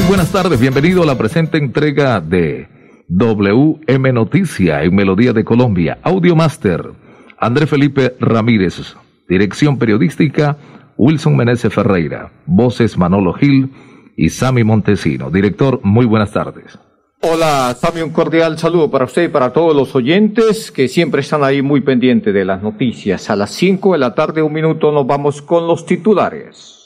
Muy buenas tardes, bienvenido a la presente entrega de WM Noticia en Melodía de Colombia, Audio Master, André Felipe Ramírez, Dirección Periodística, Wilson Meneses Ferreira, Voces Manolo Gil y Sami Montesino. Director, muy buenas tardes. Hola, Sami, un cordial saludo para usted y para todos los oyentes que siempre están ahí muy pendientes de las noticias. A las 5 de la tarde, un minuto, nos vamos con los titulares.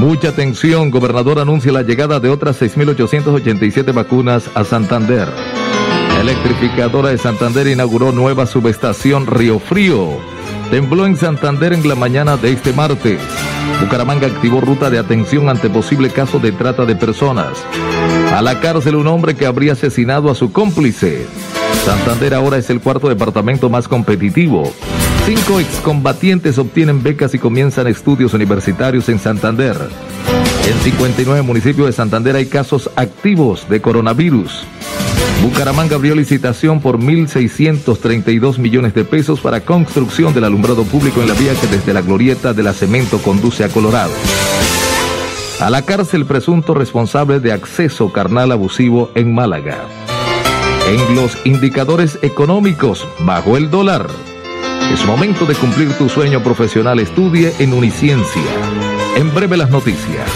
Mucha atención, gobernador anuncia la llegada de otras 6.887 vacunas a Santander. La electrificadora de Santander inauguró nueva subestación Río Frío. Tembló en Santander en la mañana de este martes. Bucaramanga activó ruta de atención ante posible caso de trata de personas. A la cárcel un hombre que habría asesinado a su cómplice. Santander ahora es el cuarto departamento más competitivo. Cinco excombatientes obtienen becas y comienzan estudios universitarios en Santander. En 59 municipios de Santander hay casos activos de coronavirus. Bucaramanga abrió licitación por 1.632 millones de pesos para construcción del alumbrado público en la vía que desde la glorieta de la Cemento conduce a Colorado. A la cárcel presunto responsable de acceso carnal abusivo en Málaga. En los indicadores económicos, bajo el dólar. Es momento de cumplir tu sueño profesional. Estudie en Uniciencia. En breve las noticias.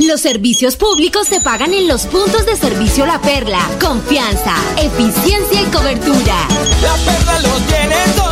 Los servicios públicos se pagan en los puntos de servicio La Perla. Confianza, eficiencia y cobertura. La Perla lo tiene todo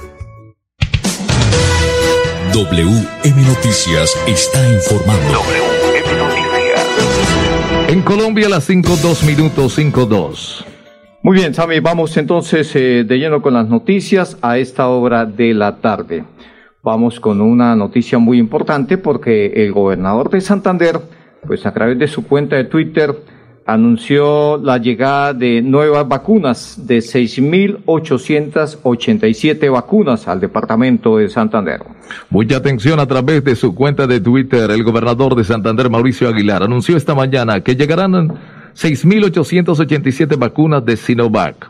WM Noticias está informando. WM Noticias. En Colombia las 5, 2 minutos 5, 2. Muy bien, Sami, vamos entonces eh, de lleno con las noticias a esta hora de la tarde. Vamos con una noticia muy importante porque el gobernador de Santander, pues a través de su cuenta de Twitter, anunció la llegada de nuevas vacunas, de 6.887 vacunas al departamento de Santander. Mucha atención a través de su cuenta de Twitter. El gobernador de Santander, Mauricio Aguilar, anunció esta mañana que llegarán 6.887 vacunas de Sinovac.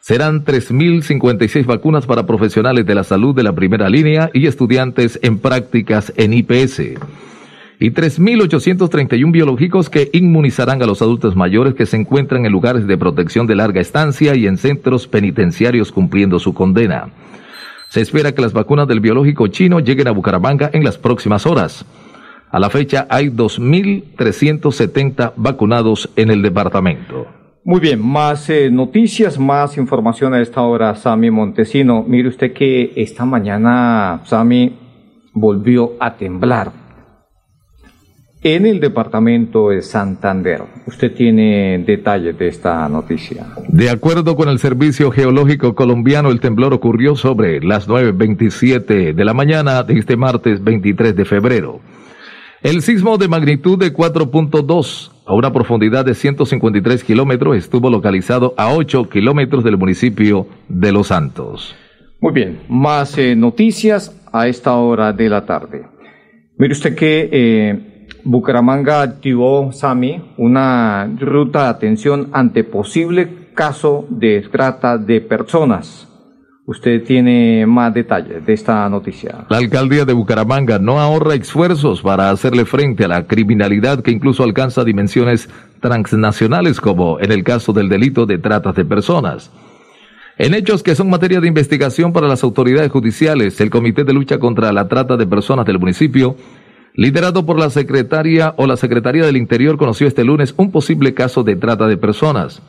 Serán 3.056 vacunas para profesionales de la salud de la primera línea y estudiantes en prácticas en IPS. Y 3.831 biológicos que inmunizarán a los adultos mayores que se encuentran en lugares de protección de larga estancia y en centros penitenciarios cumpliendo su condena. Se espera que las vacunas del biológico chino lleguen a Bucaramanga en las próximas horas. A la fecha hay 2.370 vacunados en el departamento. Muy bien, más eh, noticias, más información a esta hora, Sami Montesino. Mire usted que esta mañana, Sami, volvió a temblar en el departamento de Santander. Usted tiene detalles de esta noticia. De acuerdo con el Servicio Geológico Colombiano, el temblor ocurrió sobre las 9.27 de la mañana de este martes 23 de febrero. El sismo de magnitud de 4.2 a una profundidad de 153 kilómetros estuvo localizado a 8 kilómetros del municipio de Los Santos. Muy bien, más eh, noticias a esta hora de la tarde. Mire usted que eh, Bucaramanga activó, Sami, una ruta de atención ante posible caso de trata de personas. Usted tiene más detalles de esta noticia. La alcaldía de Bucaramanga no ahorra esfuerzos para hacerle frente a la criminalidad que incluso alcanza dimensiones transnacionales como en el caso del delito de tratas de personas. En hechos que son materia de investigación para las autoridades judiciales, el Comité de Lucha contra la Trata de Personas del municipio liderado por la secretaria o la Secretaría del Interior, conoció este lunes un posible caso de trata de personas.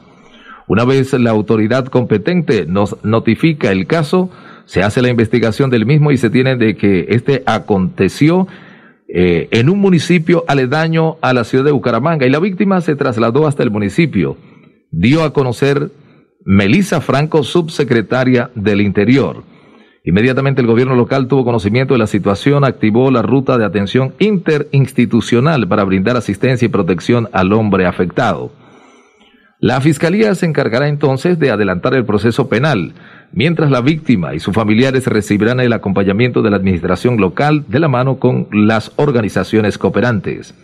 Una vez la autoridad competente nos notifica el caso, se hace la investigación del mismo y se tiene de que este aconteció eh, en un municipio aledaño a la ciudad de Bucaramanga y la víctima se trasladó hasta el municipio. Dio a conocer Melisa Franco, subsecretaria del Interior. Inmediatamente el gobierno local tuvo conocimiento de la situación, activó la ruta de atención interinstitucional para brindar asistencia y protección al hombre afectado. La Fiscalía se encargará entonces de adelantar el proceso penal, mientras la víctima y sus familiares recibirán el acompañamiento de la administración local de la mano con las organizaciones cooperantes.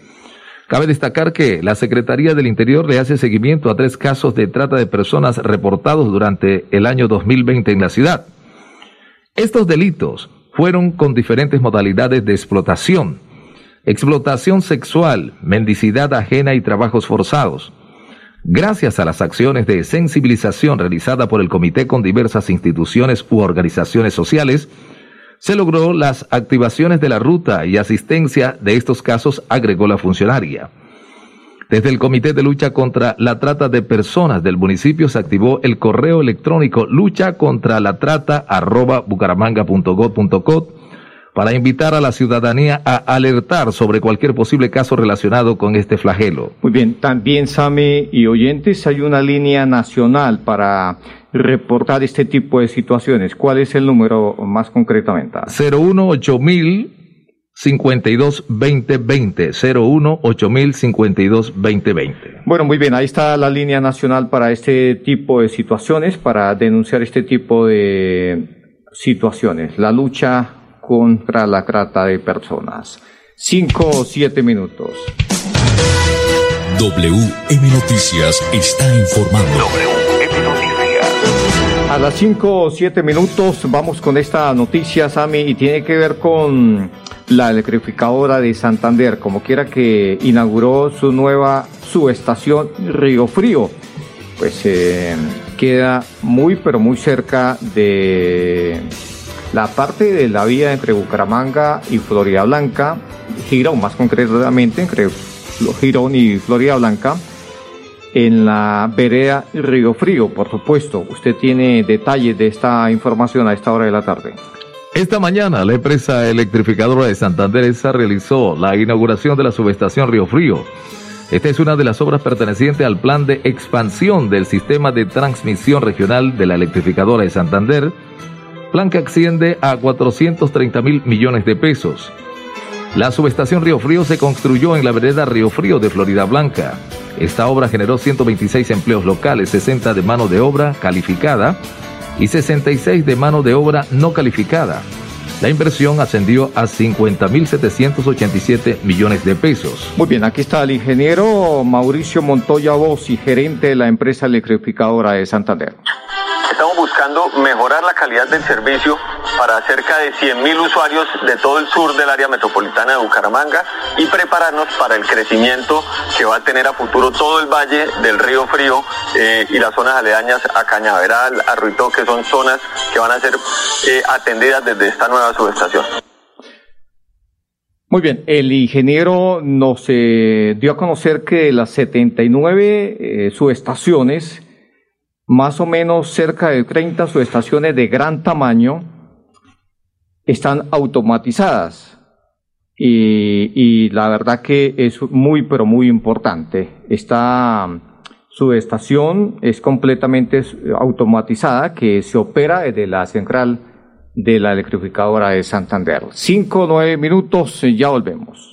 Cabe destacar que la Secretaría del Interior le hace seguimiento a tres casos de trata de personas reportados durante el año 2020 en la ciudad. Estos delitos fueron con diferentes modalidades de explotación, explotación sexual, mendicidad ajena y trabajos forzados. Gracias a las acciones de sensibilización realizada por el comité con diversas instituciones u organizaciones sociales, se logró las activaciones de la ruta y asistencia de estos casos, agregó la funcionaria. Desde el Comité de Lucha contra la Trata de Personas del municipio se activó el correo electrónico lucha contra la trata arroba para invitar a la ciudadanía a alertar sobre cualquier posible caso relacionado con este flagelo. Muy bien, también Sami y oyentes, hay una línea nacional para reportar este tipo de situaciones. ¿Cuál es el número más concretamente? 018 52 2020 01 52 2020. Bueno, muy bien, ahí está la línea nacional para este tipo de situaciones, para denunciar este tipo de situaciones. La lucha contra la trata de personas. Cinco o siete minutos. WM Noticias está informando. A las 5 o 7 minutos vamos con esta noticia, Sami, y tiene que ver con la electrificadora de Santander, como quiera que inauguró su nueva subestación Río Frío. Pues eh, queda muy, pero muy cerca de la parte de la vía entre Bucaramanga y Florida Blanca, Girón más concretamente, entre Girón y Florida Blanca en la vereda Río Frío, por supuesto. Usted tiene detalles de esta información a esta hora de la tarde. Esta mañana la empresa electrificadora de Santander ESA realizó la inauguración de la subestación Río Frío. Esta es una de las obras pertenecientes al plan de expansión del sistema de transmisión regional de la electrificadora de Santander, plan que asciende a 430 mil millones de pesos. La subestación Río Frío se construyó en la vereda Río Frío de Florida Blanca. Esta obra generó 126 empleos locales, 60 de mano de obra calificada y 66 de mano de obra no calificada. La inversión ascendió a 50.787 millones de pesos. Muy bien, aquí está el ingeniero Mauricio Montoya y gerente de la empresa electrificadora de Santander. Mejorar la calidad del servicio para cerca de 100.000 usuarios de todo el sur del área metropolitana de Bucaramanga y prepararnos para el crecimiento que va a tener a futuro todo el valle del río Frío eh, y las zonas aledañas a Cañaveral, a Ruito, que son zonas que van a ser eh, atendidas desde esta nueva subestación. Muy bien, el ingeniero nos eh, dio a conocer que las 79 subestaciones más o menos cerca de 30 subestaciones de gran tamaño están automatizadas. Y, la verdad que es muy, pero muy importante. Esta subestación es completamente automatizada que se opera desde la central de la electrificadora de Santander. Cinco nueve minutos, ya volvemos.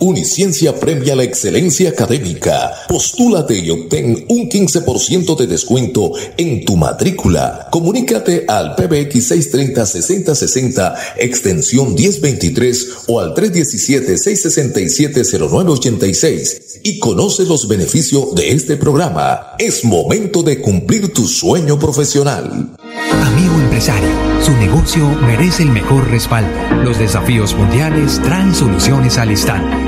Uniciencia premia la excelencia académica. Postúlate y obtén un 15% de descuento en tu matrícula. Comunícate al PBX 630-6060, extensión 1023 o al 317-667-0986 y conoce los beneficios de este programa. Es momento de cumplir tu sueño profesional. Amigo empresario, su negocio merece el mejor respaldo. Los desafíos mundiales traen soluciones al instante.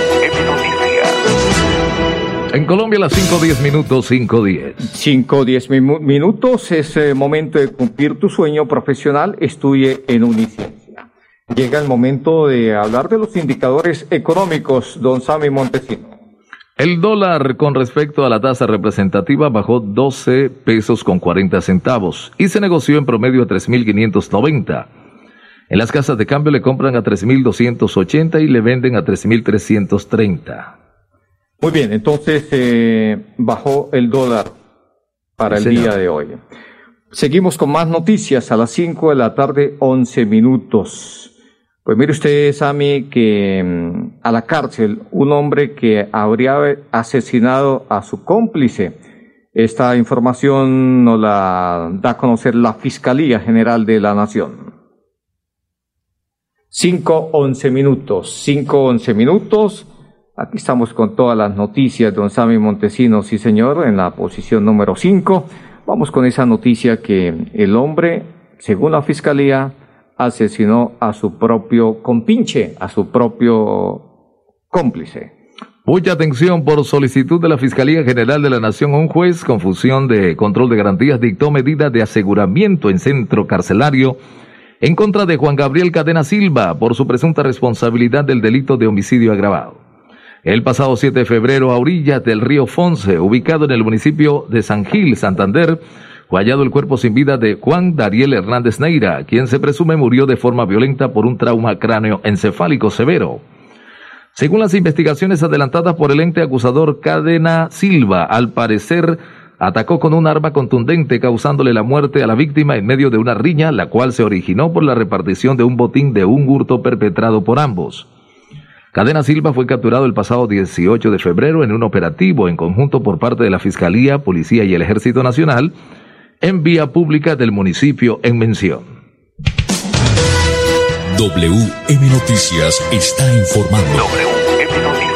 En Colombia las 5.10 minutos, 5.10. 5 10 minutos es eh, momento de cumplir tu sueño profesional. Estudie en Uniciencia. Llega el momento de hablar de los indicadores económicos, don Sammy Montesino. El dólar con respecto a la tasa representativa bajó 12 pesos con 40 centavos y se negoció en promedio a 3.590. En las casas de cambio le compran a 3.280 y le venden a 3.330. Muy bien, entonces eh, bajó el dólar para el señor. día de hoy. Seguimos con más noticias a las 5 de la tarde, 11 minutos. Pues mire usted, Sami, que mm, a la cárcel un hombre que habría asesinado a su cómplice. Esta información nos la da a conocer la Fiscalía General de la Nación. 5, 11 minutos. 5, 11 minutos. Aquí estamos con todas las noticias, don Sammy Montesinos, sí señor, en la posición número 5. Vamos con esa noticia que el hombre, según la fiscalía, asesinó a su propio compinche, a su propio cómplice. Mucha atención por solicitud de la Fiscalía General de la Nación. Un juez con función de control de garantías dictó medidas de aseguramiento en centro carcelario en contra de Juan Gabriel Cadena Silva por su presunta responsabilidad del delito de homicidio agravado. El pasado 7 de febrero, a orillas del río Fonce, ubicado en el municipio de San Gil, Santander, fue hallado el cuerpo sin vida de Juan Dariel Hernández Neira, quien se presume murió de forma violenta por un trauma cráneo encefálico severo. Según las investigaciones adelantadas por el ente acusador Cadena Silva, al parecer atacó con un arma contundente causándole la muerte a la víctima en medio de una riña, la cual se originó por la repartición de un botín de un hurto perpetrado por ambos. Cadena Silva fue capturado el pasado 18 de febrero en un operativo en conjunto por parte de la Fiscalía, Policía y el Ejército Nacional en vía pública del municipio en mención. WM Noticias está informando. WM Noticias.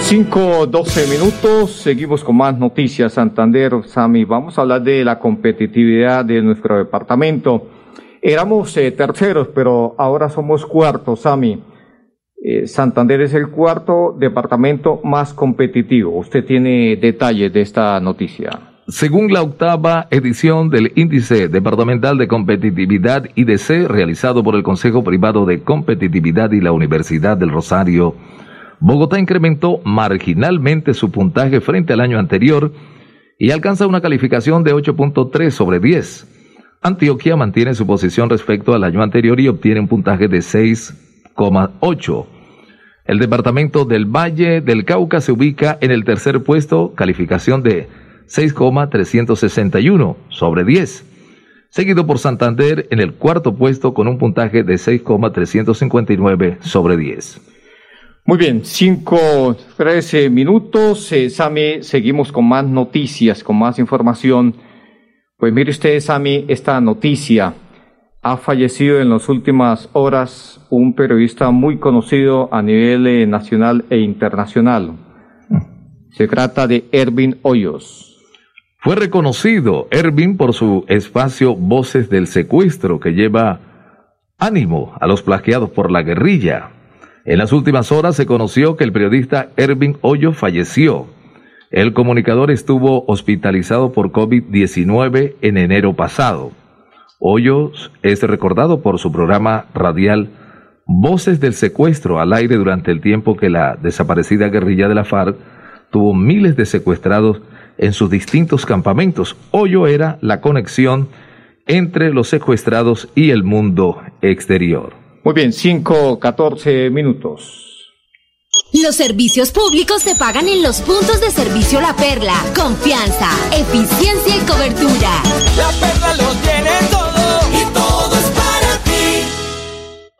5, 12 minutos, seguimos con más noticias. Santander, Sami, vamos a hablar de la competitividad de nuestro departamento. Éramos eh, terceros, pero ahora somos cuartos, Sami. Eh, Santander es el cuarto departamento más competitivo. Usted tiene detalles de esta noticia. Según la octava edición del Índice Departamental de Competitividad IDC realizado por el Consejo Privado de Competitividad y la Universidad del Rosario, Bogotá incrementó marginalmente su puntaje frente al año anterior y alcanza una calificación de 8.3 sobre 10. Antioquia mantiene su posición respecto al año anterior y obtiene un puntaje de 6,8. El departamento del Valle del Cauca se ubica en el tercer puesto, calificación de 6,361 sobre 10, seguido por Santander en el cuarto puesto con un puntaje de 6,359 sobre 10. Muy bien, 5, 13 minutos. Eh, Sami, seguimos con más noticias, con más información. Pues mire usted, Sami, esta noticia. Ha fallecido en las últimas horas un periodista muy conocido a nivel eh, nacional e internacional. Se trata de Ervin Hoyos. Fue reconocido Ervin por su espacio Voces del Secuestro que lleva ánimo a los plagiados por la guerrilla. En las últimas horas se conoció que el periodista Ervin Hoyo falleció. El comunicador estuvo hospitalizado por COVID-19 en enero pasado. Hoyos es recordado por su programa radial Voces del Secuestro al aire durante el tiempo que la desaparecida guerrilla de la FARC tuvo miles de secuestrados en sus distintos campamentos. Hoyo era la conexión entre los secuestrados y el mundo exterior. Muy bien, 5, 14 minutos. Los servicios públicos se pagan en los puntos de servicio La Perla. Confianza, eficiencia y cobertura. La perla lo tiene todo.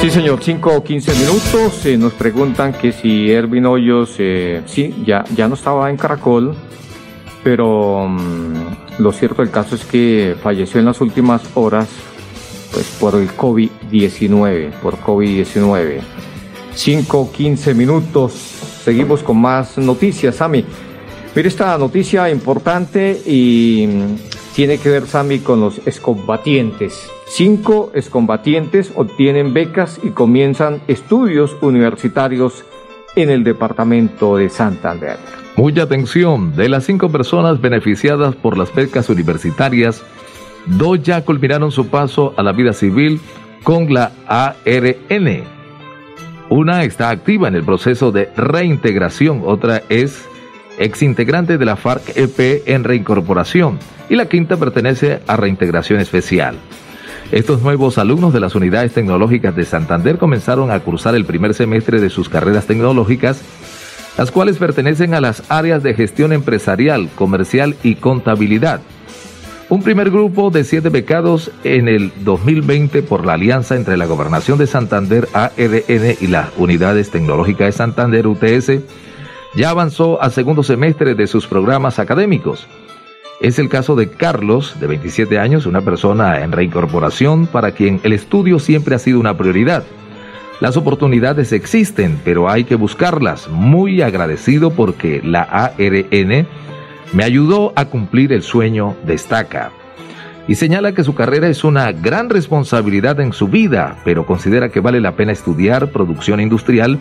Sí, señor, 5 o 15 minutos. eh, nos preguntan que si Ervin Hoyos, eh, sí, ya, ya no estaba en Caracol, pero mm, lo cierto del caso es que falleció en las últimas horas pues, por el COVID-19, por COVID-19. 5 o 15 minutos. Seguimos con más noticias, Sami. Mire esta noticia importante y tiene que ver, Sami, con los excombatientes. Cinco excombatientes obtienen becas y comienzan estudios universitarios en el departamento de Santander. Mucha atención, de las cinco personas beneficiadas por las becas universitarias, dos ya culminaron su paso a la vida civil con la ARN. Una está activa en el proceso de reintegración, otra es exintegrante de la FARC-EP en reincorporación y la quinta pertenece a reintegración especial. Estos nuevos alumnos de las unidades tecnológicas de Santander comenzaron a cursar el primer semestre de sus carreras tecnológicas, las cuales pertenecen a las áreas de gestión empresarial, comercial y contabilidad. Un primer grupo de siete becados en el 2020 por la alianza entre la Gobernación de Santander, ARN, y las Unidades Tecnológicas de Santander, UTS, ya avanzó a segundo semestre de sus programas académicos. Es el caso de Carlos, de 27 años, una persona en reincorporación para quien el estudio siempre ha sido una prioridad. Las oportunidades existen, pero hay que buscarlas. Muy agradecido porque la ARN me ayudó a cumplir el sueño, destaca. Y señala que su carrera es una gran responsabilidad en su vida, pero considera que vale la pena estudiar producción industrial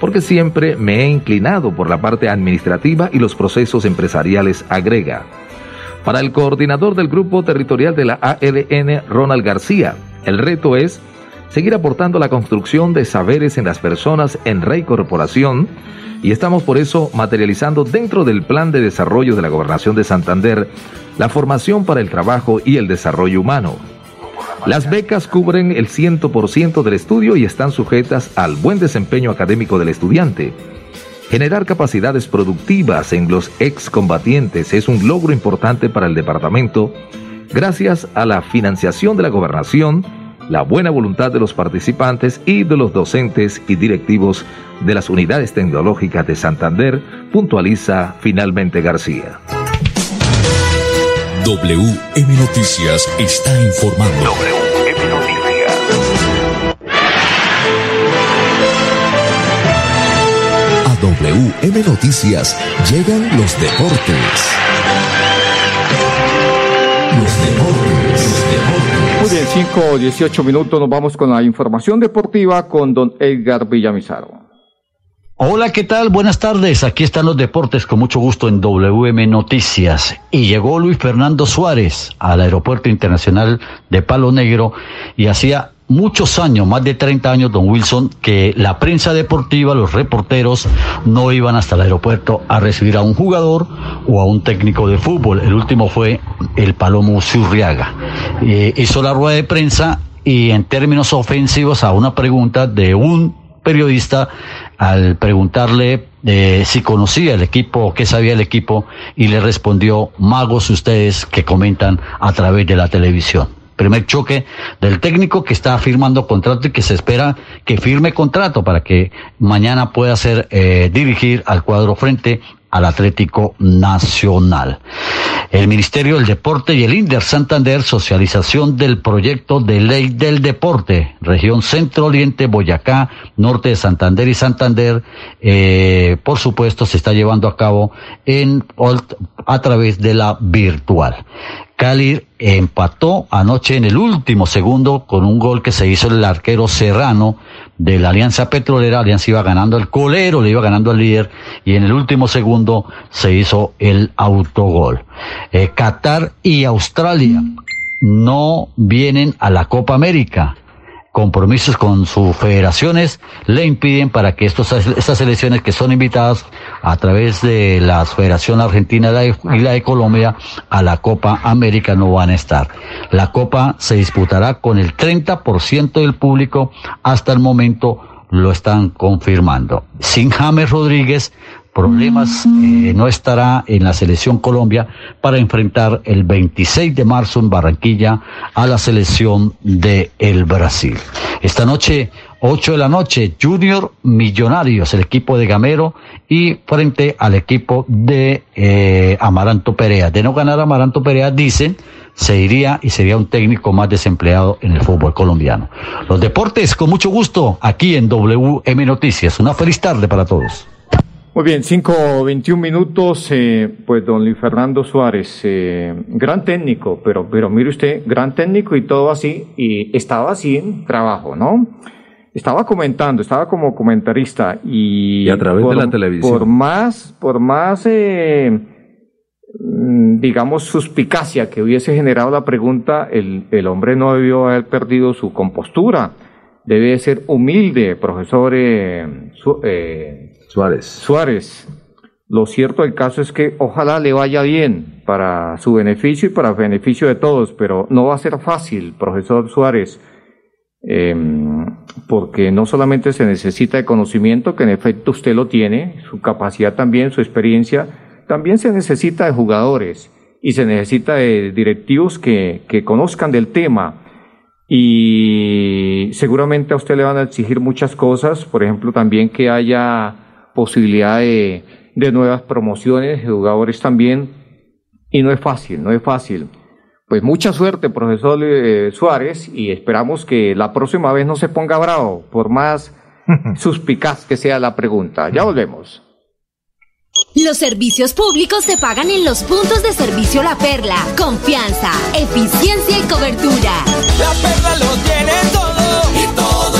porque siempre me he inclinado por la parte administrativa y los procesos empresariales, agrega. Para el coordinador del grupo territorial de la ARN, Ronald García, el reto es seguir aportando la construcción de saberes en las personas en reincorporación y estamos por eso materializando dentro del plan de desarrollo de la Gobernación de Santander la formación para el trabajo y el desarrollo humano. Las becas cubren el 100% del estudio y están sujetas al buen desempeño académico del estudiante. Generar capacidades productivas en los excombatientes es un logro importante para el departamento gracias a la financiación de la gobernación, la buena voluntad de los participantes y de los docentes y directivos de las unidades tecnológicas de Santander, puntualiza finalmente García. WM Noticias está informando. WM Noticias. A WM Noticias llegan los deportes. Los deportes, los deportes. Muy bien, 5 o 18 minutos, nos vamos con la información deportiva con don Edgar Villamizaro. Hola, ¿qué tal? Buenas tardes. Aquí están los deportes con mucho gusto en WM Noticias. Y llegó Luis Fernando Suárez al Aeropuerto Internacional de Palo Negro y hacía muchos años, más de 30 años, don Wilson, que la prensa deportiva, los reporteros, no iban hasta el aeropuerto a recibir a un jugador o a un técnico de fútbol. El último fue el Palomo Zurriaga. Eh, hizo la rueda de prensa y en términos ofensivos a una pregunta de un periodista al preguntarle eh, si conocía el equipo o qué sabía el equipo y le respondió magos ustedes que comentan a través de la televisión. Primer choque del técnico que está firmando contrato y que se espera que firme contrato para que mañana pueda ser eh, dirigir al cuadro frente al Atlético Nacional. El Ministerio del Deporte y el INDER Santander, socialización del proyecto de ley del deporte, región Centro Oriente, Boyacá, norte de Santander y Santander, eh, por supuesto, se está llevando a cabo en, a través de la virtual. Cali empató anoche en el último segundo con un gol que se hizo el arquero Serrano de la Alianza Petrolera. Alianza iba ganando el colero, le iba ganando al líder y en el último segundo se hizo el autogol. Eh, Qatar y Australia no vienen a la Copa América compromisos con sus federaciones le impiden para que estos, estas elecciones que son invitadas a través de la Federación Argentina y la de Colombia a la Copa América no van a estar. La Copa se disputará con el 30% del público hasta el momento lo están confirmando. Sin James Rodríguez problemas, eh, no estará en la selección Colombia para enfrentar el 26 de marzo en Barranquilla a la selección de el Brasil. Esta noche, 8 de la noche, Junior Millonarios, el equipo de Gamero y frente al equipo de eh, Amaranto Perea. De no ganar Amaranto Perea, dicen, se iría y sería un técnico más desempleado en el fútbol colombiano. Los deportes, con mucho gusto, aquí en WM Noticias. Una feliz tarde para todos. Muy bien, 5.21 minutos, eh, pues don Luis Fernando Suárez, eh, gran técnico, pero, pero mire usted, gran técnico y todo así, y estaba así en trabajo, ¿no? Estaba comentando, estaba como comentarista y, a través de la televisión. Por más, por más, eh, mm, digamos, suspicacia que hubiese generado la pregunta, el, el hombre no debió haber perdido su compostura. Debe ser humilde, profesor eh, eh Suárez. Suárez. Lo cierto del caso es que ojalá le vaya bien para su beneficio y para beneficio de todos, pero no va a ser fácil, profesor Suárez, em, porque no solamente se necesita de conocimiento, que en efecto usted lo tiene, su capacidad también, su experiencia, también se necesita de jugadores y se necesita de directivos que, que conozcan del tema y seguramente a usted le van a exigir muchas cosas, por ejemplo también que haya posibilidad de, nuevas promociones, de jugadores también, y no es fácil, no es fácil. Pues mucha suerte, profesor eh, Suárez, y esperamos que la próxima vez no se ponga bravo, por más suspicaz que sea la pregunta. Ya volvemos. Los servicios públicos se pagan en los puntos de servicio La Perla. Confianza, eficiencia y cobertura. La Perla lo tiene todo y todo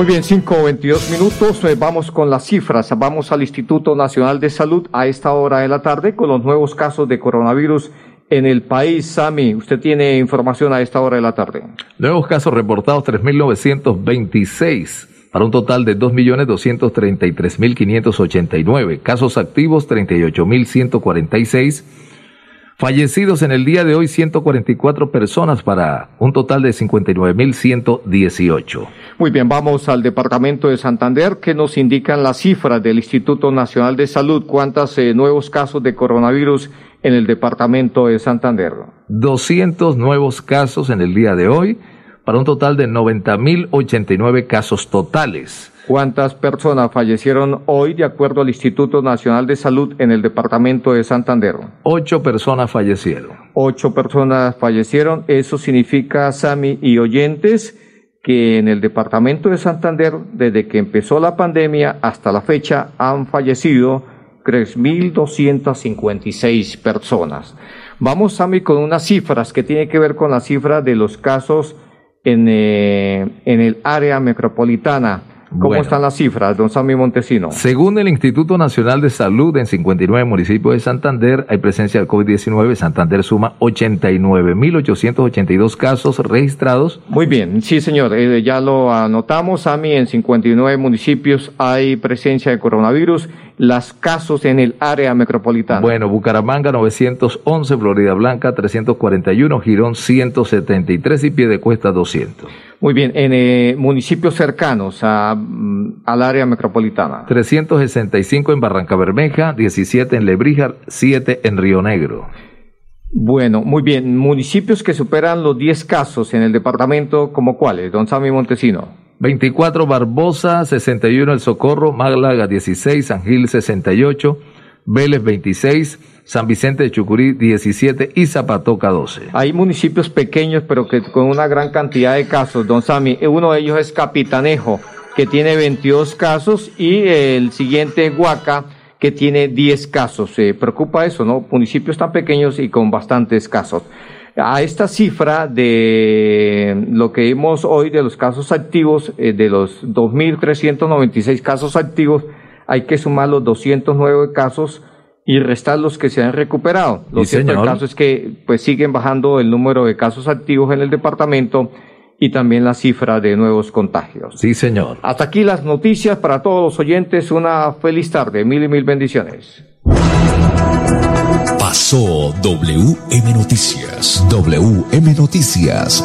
Muy bien, 5.22 minutos. Eh, vamos con las cifras. Vamos al Instituto Nacional de Salud a esta hora de la tarde con los nuevos casos de coronavirus en el país. Sami, usted tiene información a esta hora de la tarde. Nuevos casos reportados 3.926 para un total de 2.233.589. Casos activos 38.146 Fallecidos en el día de hoy 144 personas para un total de 59.118. Muy bien, vamos al departamento de Santander que nos indican las cifras del Instituto Nacional de Salud. ¿Cuántos eh, nuevos casos de coronavirus en el departamento de Santander? 200 nuevos casos en el día de hoy para un total de 90.089 casos totales. ¿Cuántas personas fallecieron hoy de acuerdo al Instituto Nacional de Salud en el departamento de Santander? Ocho personas fallecieron. Ocho personas fallecieron. Eso significa, Sami y oyentes, que en el departamento de Santander, desde que empezó la pandemia hasta la fecha, han fallecido 3.256 personas. Vamos, Sami, con unas cifras que tienen que ver con las cifras de los casos en, eh, en el área metropolitana ¿Cómo Bueno. están las cifras, don Sammy Montesino? Según el Instituto Nacional de Salud, en 59 municipios de Santander hay presencia del COVID-19. Santander suma 89.882 casos registrados. Muy bien, sí señor, eh, ya lo anotamos, Sammy, en 59 municipios hay presencia de coronavirus, las casos en el área metropolitana. Bueno, Bucaramanga 911, Florida Blanca 341, Girón 173 y Piedecuesta 200. Muy bien, en eh, municipios cercanos a, mm, al área metropolitana. 365 en Barranca Bermeja, 17 en Lebrija, 7 en Río Negro. Bueno, muy bien, municipios que superan los 10 casos en el departamento, ¿como cuáles, don Sammy Montesino? 24 Barbosa, 61 El Socorro, Málaga 16, San Gil 68, Vélez 26, San Vicente de Chucurí 17 y Zapatoca 12. Hay municipios pequeños, pero que con una gran cantidad de casos, don Sammy. Eh, Uno de ellos es Capitanejo, que tiene 22 casos, y el siguiente es Huaca, que tiene 10 casos. Se preocupa eso, ¿no? Municipios tan pequeños y con bastantes casos. A esta cifra de lo que vimos hoy de los casos activos, eh, de los 2.396 casos activos, hay que sumar los 209 casos y restar los que se han recuperado. Lo Sí, cierto del señor. caso es que pues siguen bajando el número de casos activos en el departamento y también la cifra de nuevos contagios. Sí, señor. Hasta aquí las noticias para todos los oyentes. Una feliz tarde. Mil y mil bendiciones. Pasó WM Noticias. WM Noticias.